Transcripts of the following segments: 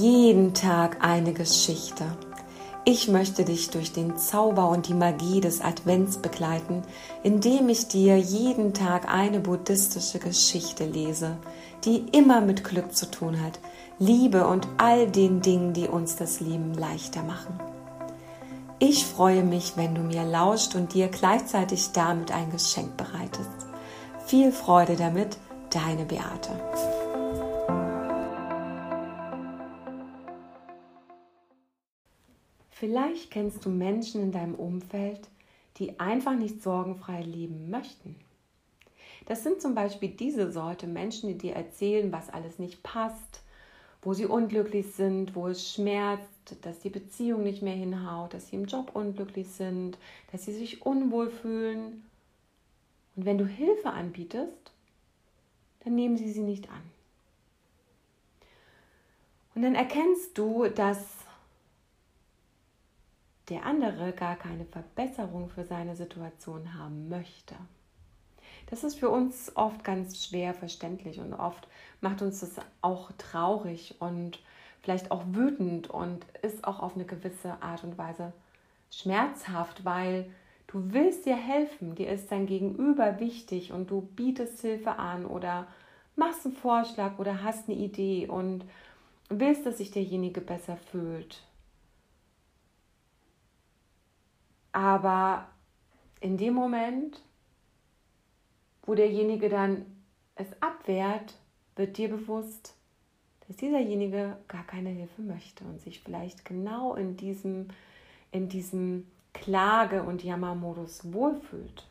Jeden Tag eine Geschichte. Ich möchte dich durch den Zauber und die Magie des Advents begleiten, indem ich dir jeden Tag eine buddhistische Geschichte lese, die immer mit Glück zu tun hat, Liebe und all den Dingen, die uns das Leben leichter machen. Ich freue mich, wenn du mir lauscht und dir gleichzeitig damit ein Geschenk bereitest. Viel Freude damit, deine Beate. Vielleicht kennst du Menschen in deinem Umfeld, die einfach nicht sorgenfrei leben möchten. Das sind zum Beispiel diese Sorte Menschen, die dir erzählen, was alles nicht passt, wo sie unglücklich sind, wo es schmerzt, dass die Beziehung nicht mehr hinhaut, dass sie im Job unglücklich sind, dass sie sich unwohl fühlen. Und wenn du Hilfe anbietest, dann nehmen sie sie nicht an. Und dann erkennst du, dass der andere gar keine Verbesserung für seine Situation haben möchte. Das ist für uns oft ganz schwer verständlich und oft macht uns das auch traurig und vielleicht auch wütend und ist auch auf eine gewisse Art und Weise schmerzhaft, weil du willst dir helfen, dir ist dein Gegenüber wichtig und du bietest Hilfe an oder machst einen Vorschlag oder hast eine Idee und willst, dass sich derjenige besser fühlt. Aber in dem Moment, wo derjenige dann es abwehrt, wird dir bewusst, dass dieserjenige gar keine Hilfe möchte und sich vielleicht genau in diesem, in diesem Klage- und Jammermodus wohlfühlt.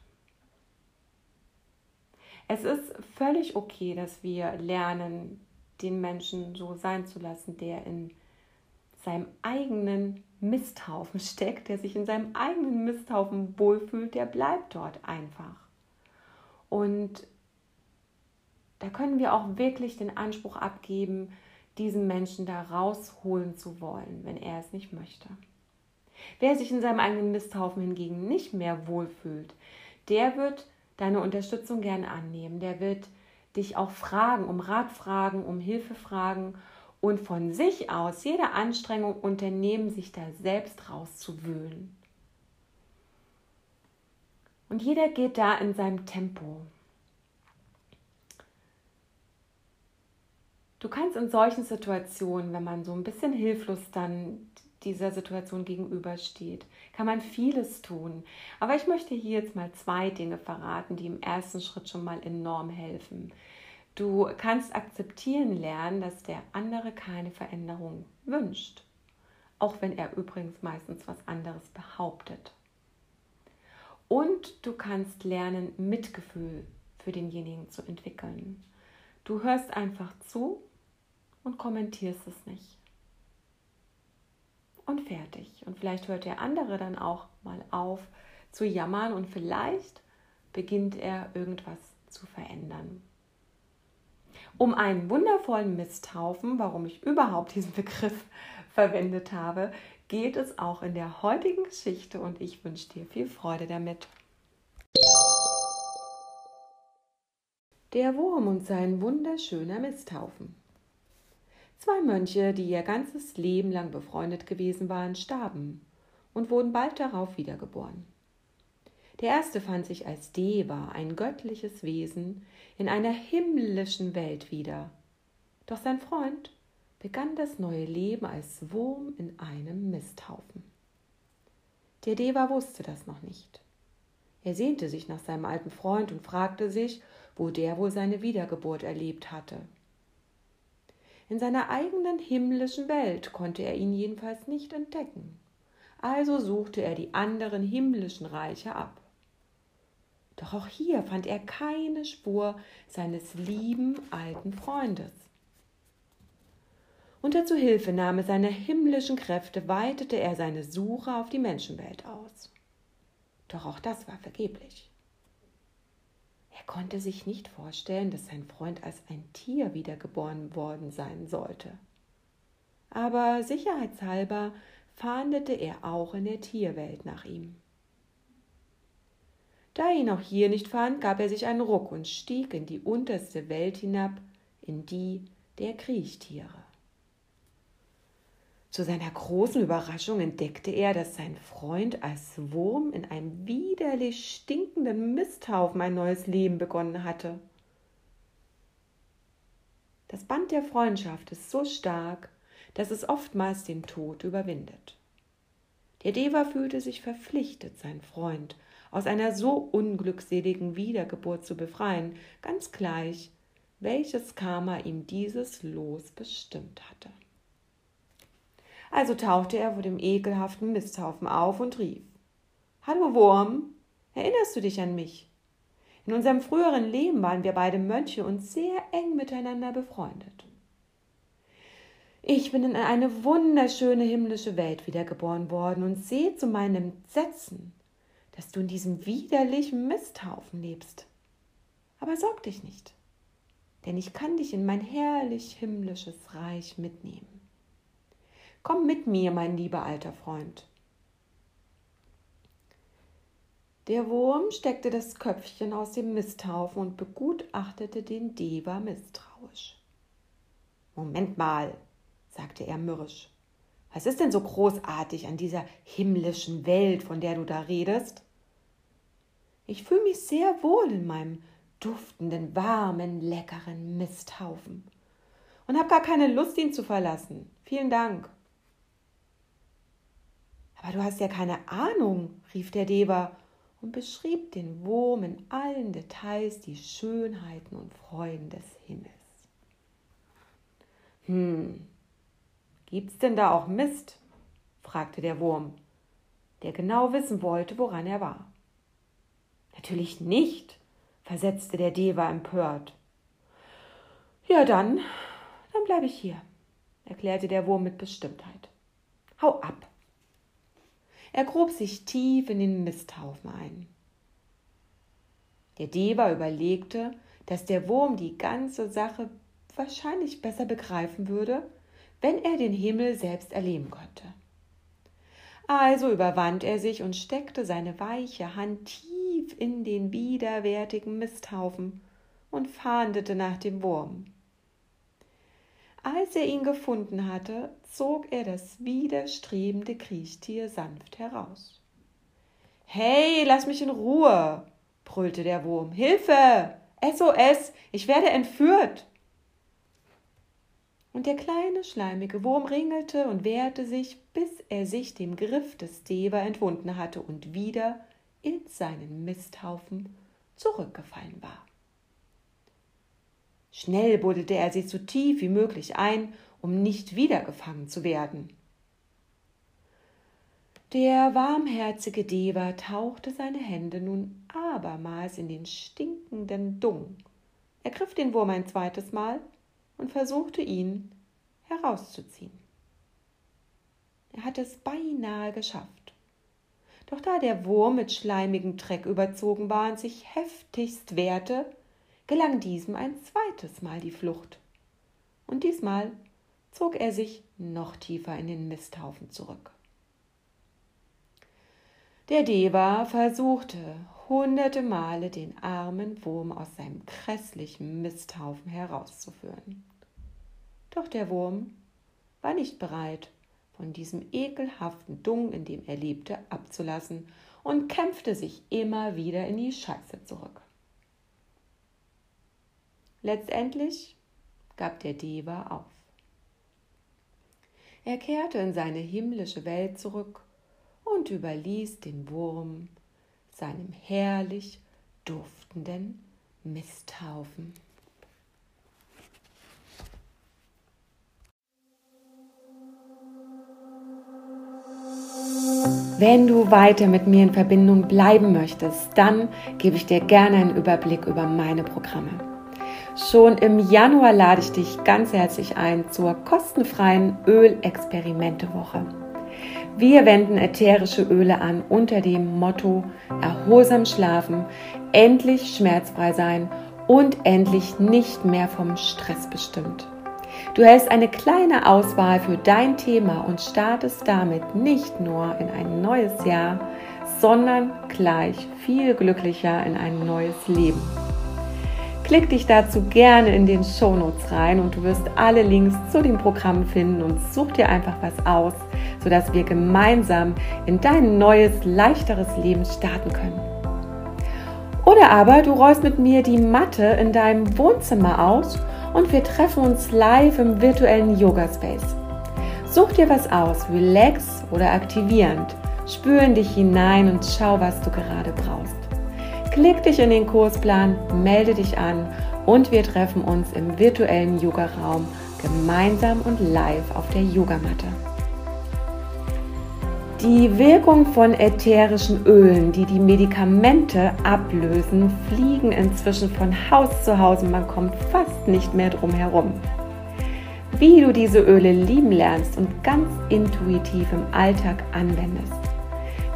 Es ist völlig okay, dass wir lernen, den Menschen so sein zu lassen, der in seinem eigenen Misthaufen steckt, der sich in seinem eigenen Misthaufen wohlfühlt, der bleibt dort einfach. Und da können wir auch wirklich den Anspruch abgeben, diesen Menschen da rausholen zu wollen, wenn er es nicht möchte. Wer sich in seinem eigenen Misthaufen hingegen nicht mehr wohlfühlt, der wird deine Unterstützung gerne annehmen. Der wird dich auch fragen, um Rat fragen, um Hilfe fragen und von sich aus jede Anstrengung unternehmen, sich da selbst rauszuwühlen. Und jeder geht da in seinem Tempo. Du kannst in solchen Situationen, wenn man so ein bisschen hilflos dann dieser Situation gegenübersteht, kann man vieles tun. Aber ich möchte hier jetzt mal zwei Dinge verraten, die im ersten Schritt schon mal enorm helfen. Du kannst akzeptieren lernen, dass der andere keine Veränderung wünscht, auch wenn er übrigens meistens was anderes behauptet. Und du kannst lernen, Mitgefühl für denjenigen zu entwickeln. Du hörst einfach zu und kommentierst es nicht. Und fertig. Und vielleicht hört der andere dann auch mal auf zu jammern und vielleicht beginnt er irgendwas zu verändern. Um einen wundervollen Misthaufen, warum ich überhaupt diesen Begriff verwendet habe, geht es auch in der heutigen Geschichte und ich wünsche dir viel Freude damit. Der Wurm und sein wunderschöner Misthaufen. Zwei Mönche, die ihr ganzes Leben lang befreundet gewesen waren, starben und wurden bald darauf wiedergeboren. Der erste fand sich als Deva, ein göttliches Wesen, in einer himmlischen Welt wieder. Doch sein Freund begann das neue Leben als Wurm in einem Misthaufen. Der Deva wusste das noch nicht. Er sehnte sich nach seinem alten Freund und fragte sich, wo der wohl seine Wiedergeburt erlebt hatte. In seiner eigenen himmlischen Welt konnte er ihn jedenfalls nicht entdecken. Also suchte er die anderen himmlischen Reiche ab. Doch auch hier fand er keine Spur seines lieben alten Freundes. Unter Zuhilfenahme seiner himmlischen Kräfte weitete er seine Suche auf die Menschenwelt aus. Doch auch das war vergeblich. Er konnte sich nicht vorstellen, dass sein Freund als ein Tier wiedergeboren worden sein sollte. Aber sicherheitshalber fahndete er auch in der Tierwelt nach ihm. Da ihn auch hier nicht fand, gab er sich einen Ruck und stieg in die unterste Welt hinab, in die der Kriechtiere. Zu seiner großen Überraschung entdeckte er, dass sein Freund als Wurm in einem widerlich stinkenden Misthaufen ein neues Leben begonnen hatte. Das Band der Freundschaft ist so stark, dass es oftmals den Tod überwindet. Der Deva fühlte sich verpflichtet, seinen Freund aus einer so unglückseligen Wiedergeburt zu befreien, ganz gleich, welches Karma ihm dieses Los bestimmt hatte. Also tauchte er vor dem ekelhaften Misthaufen auf und rief Hallo Wurm, erinnerst du dich an mich? In unserem früheren Leben waren wir beide Mönche und sehr eng miteinander befreundet. Ich bin in eine wunderschöne himmlische Welt wiedergeboren worden und sehe zu meinem Entsetzen, dass du in diesem widerlichen Misthaufen lebst. Aber sorg dich nicht, denn ich kann dich in mein herrlich himmlisches Reich mitnehmen. Komm mit mir, mein lieber alter Freund. Der Wurm steckte das Köpfchen aus dem Misthaufen und begutachtete den Deva misstrauisch. Moment mal, sagte er mürrisch. Was ist denn so großartig an dieser himmlischen Welt, von der du da redest? Ich fühle mich sehr wohl in meinem duftenden, warmen, leckeren Misthaufen und habe gar keine Lust, ihn zu verlassen. Vielen Dank. Aber du hast ja keine Ahnung, rief der Deber und beschrieb den Wurm in allen Details die Schönheiten und Freuden des Himmels. Hm, Gibt's denn da auch Mist? fragte der Wurm, der genau wissen wollte, woran er war. Natürlich nicht, versetzte der Deva empört. Ja, dann, dann bleibe ich hier, erklärte der Wurm mit Bestimmtheit. Hau ab. Er grub sich tief in den Misthaufen ein. Der Deva überlegte, dass der Wurm die ganze Sache wahrscheinlich besser begreifen würde, wenn er den Himmel selbst erleben konnte. Also überwand er sich und steckte seine weiche Hand tief in den widerwärtigen Misthaufen und fahndete nach dem Wurm. Als er ihn gefunden hatte, zog er das widerstrebende Kriechtier sanft heraus. Hey, lass mich in Ruhe, brüllte der Wurm. Hilfe! SOS! Ich werde entführt! und der kleine schleimige Wurm ringelte und wehrte sich, bis er sich dem Griff des Deber entwunden hatte und wieder in seinen Misthaufen zurückgefallen war. Schnell buddelte er sich so tief wie möglich ein, um nicht wieder gefangen zu werden. Der warmherzige Deber tauchte seine Hände nun abermals in den stinkenden Dung, ergriff den Wurm ein zweites Mal und versuchte ihn herauszuziehen. Er hatte es beinahe geschafft. Doch da der Wurm mit schleimigem Dreck überzogen war und sich heftigst wehrte, gelang diesem ein zweites Mal die Flucht. Und diesmal zog er sich noch tiefer in den Misthaufen zurück. Der Deva versuchte hunderte Male den armen Wurm aus seinem grässlichen Misthaufen herauszuführen. Doch der Wurm war nicht bereit, von diesem ekelhaften Dung, in dem er lebte, abzulassen und kämpfte sich immer wieder in die Scheiße zurück. Letztendlich gab der Deva auf. Er kehrte in seine himmlische Welt zurück und überließ den Wurm seinem herrlich duftenden Misthaufen. Wenn du weiter mit mir in Verbindung bleiben möchtest, dann gebe ich dir gerne einen Überblick über meine Programme. Schon im Januar lade ich dich ganz herzlich ein zur kostenfreien Ölexperimente-Woche. Wir wenden ätherische Öle an unter dem Motto Erholsam schlafen, endlich schmerzfrei sein und endlich nicht mehr vom Stress bestimmt. Du hältst eine kleine Auswahl für dein Thema und startest damit nicht nur in ein neues Jahr, sondern gleich viel glücklicher in ein neues Leben. Klick dich dazu gerne in den Shownotes rein und du wirst alle Links zu den Programmen finden und such dir einfach was aus, sodass wir gemeinsam in dein neues, leichteres Leben starten können. Oder aber du rollst mit mir die Matte in deinem Wohnzimmer aus und wir treffen uns live im virtuellen Yoga Space. Such dir was aus, relax oder aktivierend. Spür in dich hinein und schau, was du gerade brauchst. Klick dich in den Kursplan, melde dich an und wir treffen uns im virtuellen Yoga-Raum gemeinsam und live auf der Yogamatte. Die Wirkung von ätherischen Ölen, die die Medikamente ablösen, fliegen inzwischen von Haus zu Haus und man kommt fast nicht mehr drum herum. Wie du diese Öle lieben lernst und ganz intuitiv im Alltag anwendest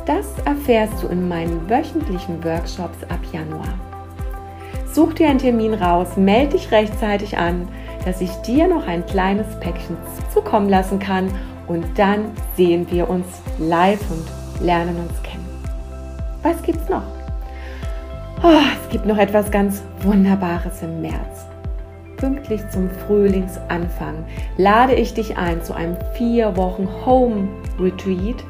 das erfährst du in meinen wöchentlichen Workshops ab Januar. Such dir einen Termin raus, melde dich rechtzeitig an, dass ich dir noch ein kleines Päckchen zukommen lassen kann und dann sehen wir uns live und lernen uns kennen. Was gibt's noch? Oh, es gibt noch etwas ganz Wunderbares im März. Pünktlich zum Frühlingsanfang lade ich dich ein zu einem vier Wochen Home Retreat,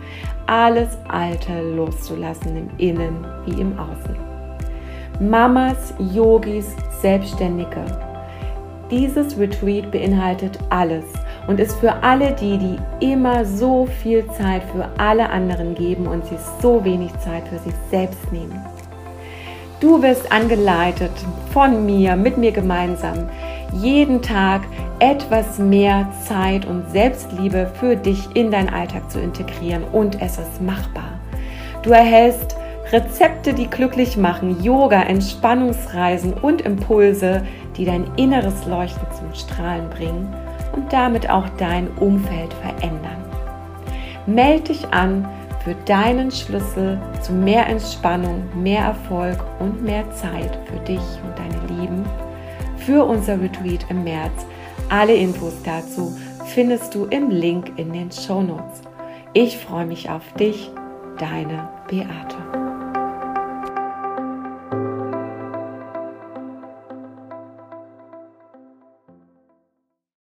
alles Alte loszulassen im Innen wie im Außen. Mamas, Yogis, Selbstständige. Dieses Retreat beinhaltet alles und ist für alle die, die immer so viel Zeit für alle anderen geben und sie so wenig Zeit für sich selbst nehmen. Du wirst angeleitet von mir, mit mir gemeinsam, jeden Tag etwas mehr Zeit und Selbstliebe für dich in deinen Alltag zu integrieren und es ist machbar. Du erhältst Rezepte, die glücklich machen, Yoga, Entspannungsreisen und Impulse, die dein inneres Leuchten zum Strahlen bringen und damit auch dein Umfeld verändern. Meld dich an für deinen Schlüssel zu mehr Entspannung, mehr Erfolg und mehr Zeit für dich und deine Lieben für unser Retreat im März. Alle Infos dazu findest du im Link in den Show Notes. Ich freue mich auf dich, deine Beate.